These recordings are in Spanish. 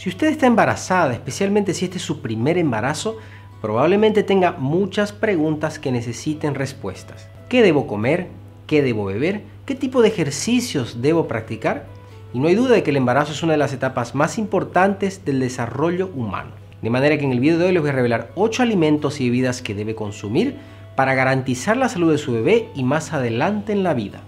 Si usted está embarazada, especialmente si este es su primer embarazo, probablemente tenga muchas preguntas que necesiten respuestas. ¿Qué debo comer? ¿Qué debo beber? ¿Qué tipo de ejercicios debo practicar? Y no hay duda de que el embarazo es una de las etapas más importantes del desarrollo humano. De manera que en el video de hoy les voy a revelar 8 alimentos y bebidas que debe consumir para garantizar la salud de su bebé y más adelante en la vida.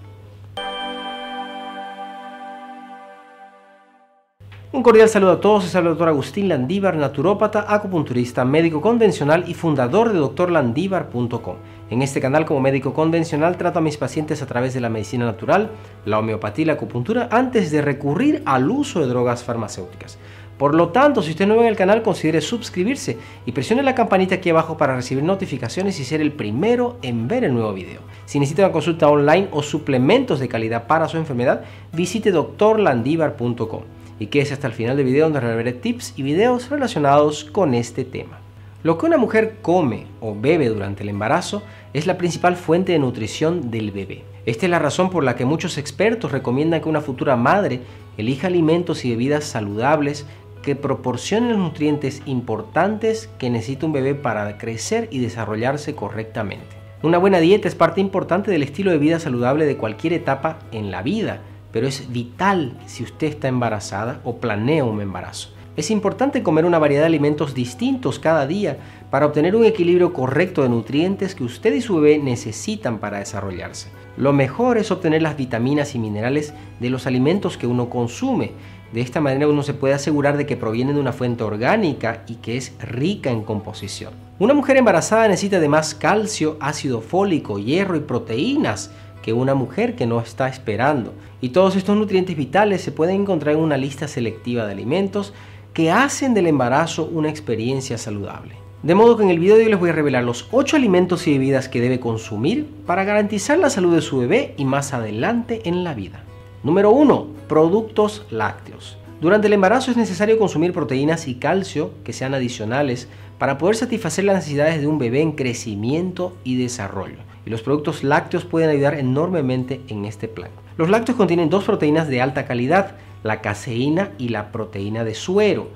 Un cordial saludo a todos, es el doctor Agustín Landívar, naturópata, acupunturista, médico convencional y fundador de doctorlandívar.com. En este canal como médico convencional trato a mis pacientes a través de la medicina natural, la homeopatía y la acupuntura antes de recurrir al uso de drogas farmacéuticas. Por lo tanto, si usted no ve en el canal, considere suscribirse y presione la campanita aquí abajo para recibir notificaciones y ser el primero en ver el nuevo video. Si necesita una consulta online o suplementos de calidad para su enfermedad, visite doctorlandivar.com y quédese hasta el final del video donde revelaré tips y videos relacionados con este tema. Lo que una mujer come o bebe durante el embarazo es la principal fuente de nutrición del bebé. Esta es la razón por la que muchos expertos recomiendan que una futura madre elija alimentos y bebidas saludables que proporcionen los nutrientes importantes que necesita un bebé para crecer y desarrollarse correctamente. Una buena dieta es parte importante del estilo de vida saludable de cualquier etapa en la vida pero es vital si usted está embarazada o planea un embarazo. Es importante comer una variedad de alimentos distintos cada día para obtener un equilibrio correcto de nutrientes que usted y su bebé necesitan para desarrollarse. Lo mejor es obtener las vitaminas y minerales de los alimentos que uno consume. De esta manera uno se puede asegurar de que provienen de una fuente orgánica y que es rica en composición. Una mujer embarazada necesita además calcio, ácido fólico, hierro y proteínas que una mujer que no está esperando. Y todos estos nutrientes vitales se pueden encontrar en una lista selectiva de alimentos que hacen del embarazo una experiencia saludable. De modo que en el video de hoy les voy a revelar los 8 alimentos y bebidas que debe consumir para garantizar la salud de su bebé y más adelante en la vida. Número 1. Productos lácteos. Durante el embarazo es necesario consumir proteínas y calcio que sean adicionales para poder satisfacer las necesidades de un bebé en crecimiento y desarrollo y los productos lácteos pueden ayudar enormemente en este plan. Los lácteos contienen dos proteínas de alta calidad, la caseína y la proteína de suero.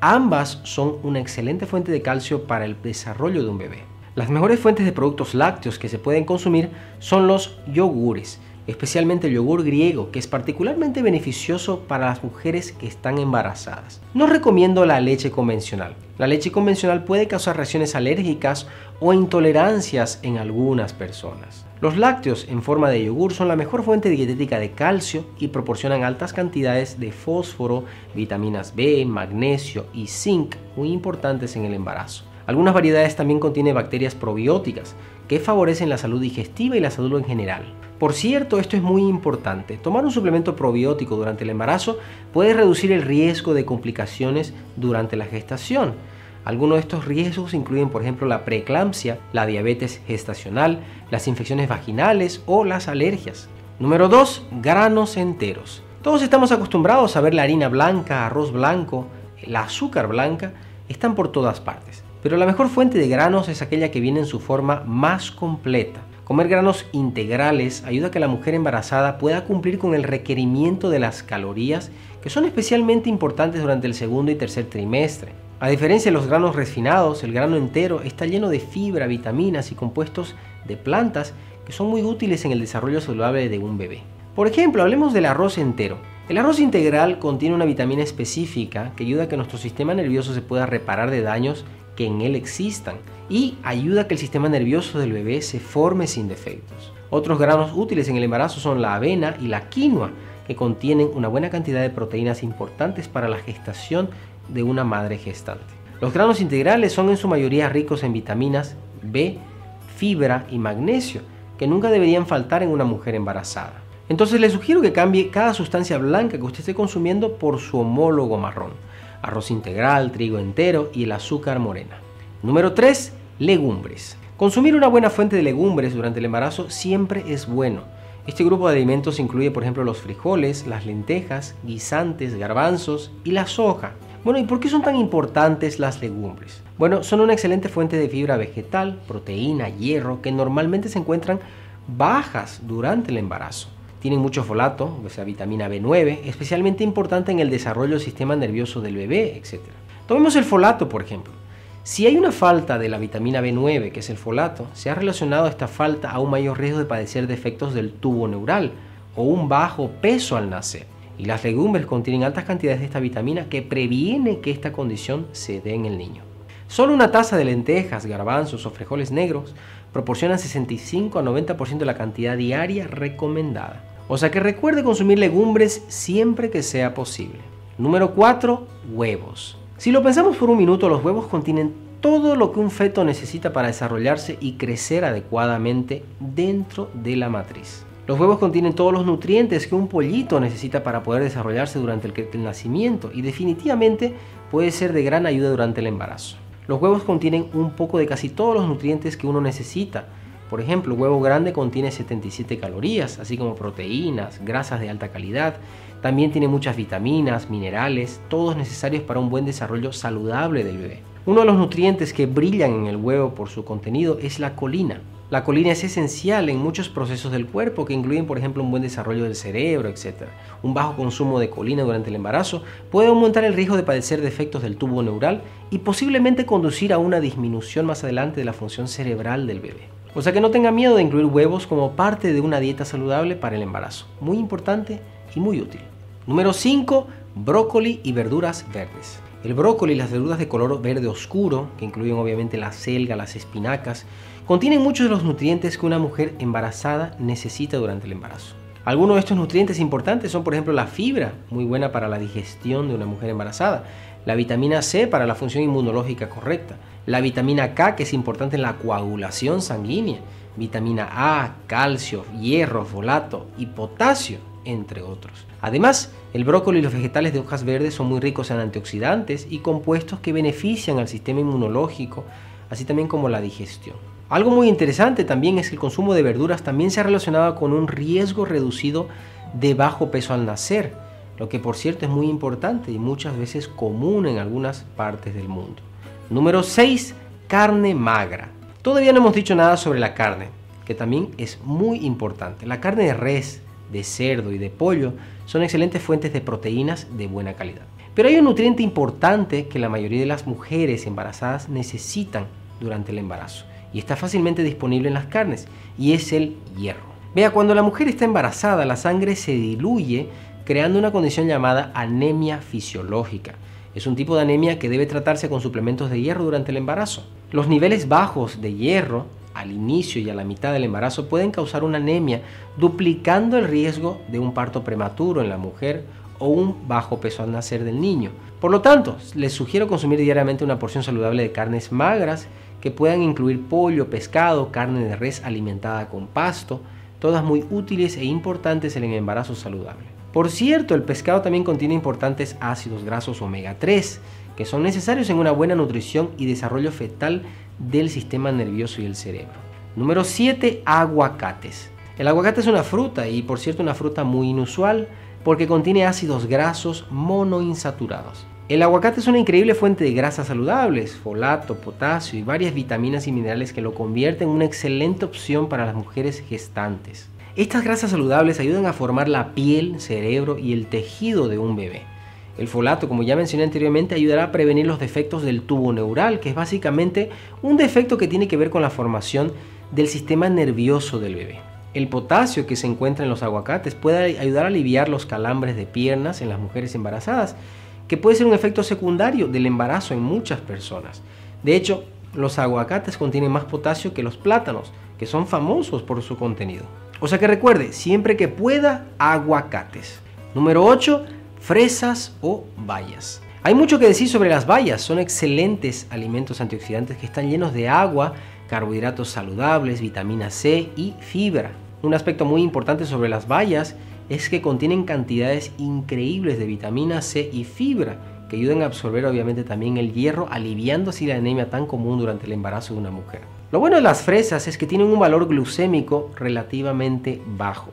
Ambas son una excelente fuente de calcio para el desarrollo de un bebé. Las mejores fuentes de productos lácteos que se pueden consumir son los yogures, especialmente el yogur griego, que es particularmente beneficioso para las mujeres que están embarazadas. No recomiendo la leche convencional. La leche convencional puede causar reacciones alérgicas o intolerancias en algunas personas. Los lácteos en forma de yogur son la mejor fuente dietética de calcio y proporcionan altas cantidades de fósforo, vitaminas B, magnesio y zinc muy importantes en el embarazo. Algunas variedades también contienen bacterias probióticas que favorecen la salud digestiva y la salud en general. Por cierto, esto es muy importante. Tomar un suplemento probiótico durante el embarazo puede reducir el riesgo de complicaciones durante la gestación. Algunos de estos riesgos incluyen, por ejemplo, la preeclampsia, la diabetes gestacional, las infecciones vaginales o las alergias. Número 2. Granos enteros. Todos estamos acostumbrados a ver la harina blanca, arroz blanco, la azúcar blanca, están por todas partes. Pero la mejor fuente de granos es aquella que viene en su forma más completa. Comer granos integrales ayuda a que la mujer embarazada pueda cumplir con el requerimiento de las calorías que son especialmente importantes durante el segundo y tercer trimestre. A diferencia de los granos refinados, el grano entero está lleno de fibra, vitaminas y compuestos de plantas que son muy útiles en el desarrollo saludable de un bebé. Por ejemplo, hablemos del arroz entero. El arroz integral contiene una vitamina específica que ayuda a que nuestro sistema nervioso se pueda reparar de daños que en él existan y ayuda a que el sistema nervioso del bebé se forme sin defectos. Otros granos útiles en el embarazo son la avena y la quinoa, que contienen una buena cantidad de proteínas importantes para la gestación de una madre gestante. Los granos integrales son en su mayoría ricos en vitaminas B, fibra y magnesio, que nunca deberían faltar en una mujer embarazada. Entonces le sugiero que cambie cada sustancia blanca que usted esté consumiendo por su homólogo marrón arroz integral, trigo entero y el azúcar morena. Número 3. Legumbres. Consumir una buena fuente de legumbres durante el embarazo siempre es bueno. Este grupo de alimentos incluye, por ejemplo, los frijoles, las lentejas, guisantes, garbanzos y la soja. Bueno, ¿y por qué son tan importantes las legumbres? Bueno, son una excelente fuente de fibra vegetal, proteína, hierro, que normalmente se encuentran bajas durante el embarazo. Tienen mucho folato, o sea, vitamina B9, especialmente importante en el desarrollo del sistema nervioso del bebé, etc. Tomemos el folato, por ejemplo. Si hay una falta de la vitamina B9, que es el folato, se ha relacionado esta falta a un mayor riesgo de padecer defectos del tubo neural o un bajo peso al nacer. Y las legumbres contienen altas cantidades de esta vitamina que previene que esta condición se dé en el niño. Solo una taza de lentejas, garbanzos o frijoles negros proporcionan 65 a 90% de la cantidad diaria recomendada. O sea que recuerde consumir legumbres siempre que sea posible. Número 4. Huevos. Si lo pensamos por un minuto, los huevos contienen todo lo que un feto necesita para desarrollarse y crecer adecuadamente dentro de la matriz. Los huevos contienen todos los nutrientes que un pollito necesita para poder desarrollarse durante el, nacimiento y definitivamente puede ser de gran ayuda durante el embarazo. Los huevos contienen un poco de casi todos los nutrientes que uno necesita. Por ejemplo, huevo grande contiene 77 calorías, así como proteínas, grasas de alta calidad. También tiene muchas vitaminas, minerales, todos necesarios para un buen desarrollo saludable del bebé. Uno de los nutrientes que brillan en el huevo por su contenido es la colina. La colina es esencial en muchos procesos del cuerpo que incluyen, por ejemplo, un buen desarrollo del cerebro, etc. Un bajo consumo de colina durante el embarazo puede aumentar el riesgo de padecer defectos del tubo neural y posiblemente conducir a una disminución más adelante de la función cerebral del bebé. O sea que no tenga miedo de incluir huevos como parte de una dieta saludable para el embarazo. Muy importante y muy útil. Número 5. Brócoli y verduras verdes. El brócoli y las verduras de color verde oscuro, que incluyen obviamente la selga, las espinacas, contienen muchos de los nutrientes que una mujer embarazada necesita durante el embarazo. Algunos de estos nutrientes importantes son, por ejemplo, la fibra, muy buena para la digestión de una mujer embarazada, la vitamina C para la función inmunológica correcta, la vitamina K que es importante en la coagulación sanguínea, vitamina A, calcio, hierro, folato y potasio, entre otros. Además, el brócoli y los vegetales de hojas verdes son muy ricos en antioxidantes y compuestos que benefician al sistema inmunológico, así también como la digestión. Algo muy interesante también es que el consumo de verduras también se ha relacionado con un riesgo reducido de bajo peso al nacer, lo que por cierto es muy importante y muchas veces común en algunas partes del mundo. Número 6. Carne magra. Todavía no hemos dicho nada sobre la carne, que también es muy importante. La carne de res, de cerdo y de pollo son excelentes fuentes de proteínas de buena calidad. Pero hay un nutriente importante que la mayoría de las mujeres embarazadas necesitan durante el embarazo y está fácilmente disponible en las carnes y es el hierro. Vea, cuando la mujer está embarazada la sangre se diluye creando una condición llamada anemia fisiológica. Es un tipo de anemia que debe tratarse con suplementos de hierro durante el embarazo. Los niveles bajos de hierro al inicio y a la mitad del embarazo pueden causar una anemia, duplicando el riesgo de un parto prematuro en la mujer o un bajo peso al nacer del niño. Por lo tanto, les sugiero consumir diariamente una porción saludable de carnes magras que puedan incluir pollo, pescado, carne de res alimentada con pasto, todas muy útiles e importantes en el embarazo saludable. Por cierto, el pescado también contiene importantes ácidos grasos omega 3, que son necesarios en una buena nutrición y desarrollo fetal del sistema nervioso y el cerebro. Número 7. Aguacates. El aguacate es una fruta y por cierto una fruta muy inusual porque contiene ácidos grasos monoinsaturados. El aguacate es una increíble fuente de grasas saludables, folato, potasio y varias vitaminas y minerales que lo convierten en una excelente opción para las mujeres gestantes. Estas grasas saludables ayudan a formar la piel, cerebro y el tejido de un bebé. El folato, como ya mencioné anteriormente, ayudará a prevenir los defectos del tubo neural, que es básicamente un defecto que tiene que ver con la formación del sistema nervioso del bebé. El potasio que se encuentra en los aguacates puede ayudar a aliviar los calambres de piernas en las mujeres embarazadas, que puede ser un efecto secundario del embarazo en muchas personas. De hecho, los aguacates contienen más potasio que los plátanos, que son famosos por su contenido. O sea que recuerde, siempre que pueda, aguacates. Número 8 fresas o bayas. Hay mucho que decir sobre las bayas, son excelentes alimentos antioxidantes que están llenos de agua, carbohidratos saludables, vitamina C y fibra. Un aspecto muy importante sobre las bayas es que contienen cantidades increíbles de vitamina C y fibra que ayudan a absorber obviamente también el hierro, aliviando así la anemia tan común durante el embarazo de una mujer. Lo bueno de las fresas es que tienen un valor glucémico relativamente bajo.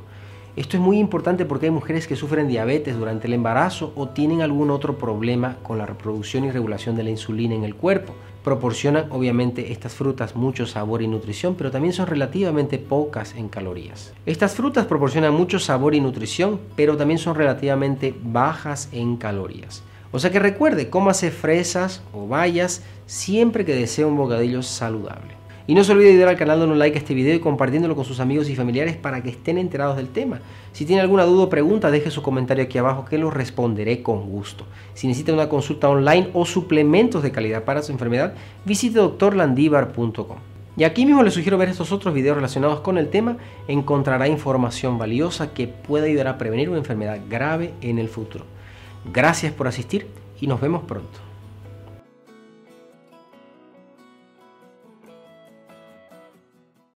Esto es muy importante porque hay mujeres que sufren diabetes durante el embarazo o tienen algún otro problema con la reproducción y regulación de la insulina en el cuerpo. proporcionan obviamente estas frutas mucho sabor y nutrición, pero también son relativamente pocas en calorías. Estas frutas proporcionan mucho sabor y nutrición, pero también son relativamente bajas en calorías. O sea que recuerde, cómase fresas o bayas siempre que desee un bocadillo saludable. Y no se olvide de dar al canal dando un like a este video y compartiéndolo con sus amigos y familiares para que estén enterados del tema. Si tiene alguna duda o pregunta, deje su comentario aquí abajo que lo responderé con gusto. Si necesita una consulta online o suplementos de calidad para su enfermedad, visite doctorlandivar.com. Y aquí mismo le sugiero ver estos otros videos relacionados con el tema. Encontrará información valiosa que puede ayudar a prevenir una enfermedad grave en el futuro. Gracias por asistir y nos vemos pronto.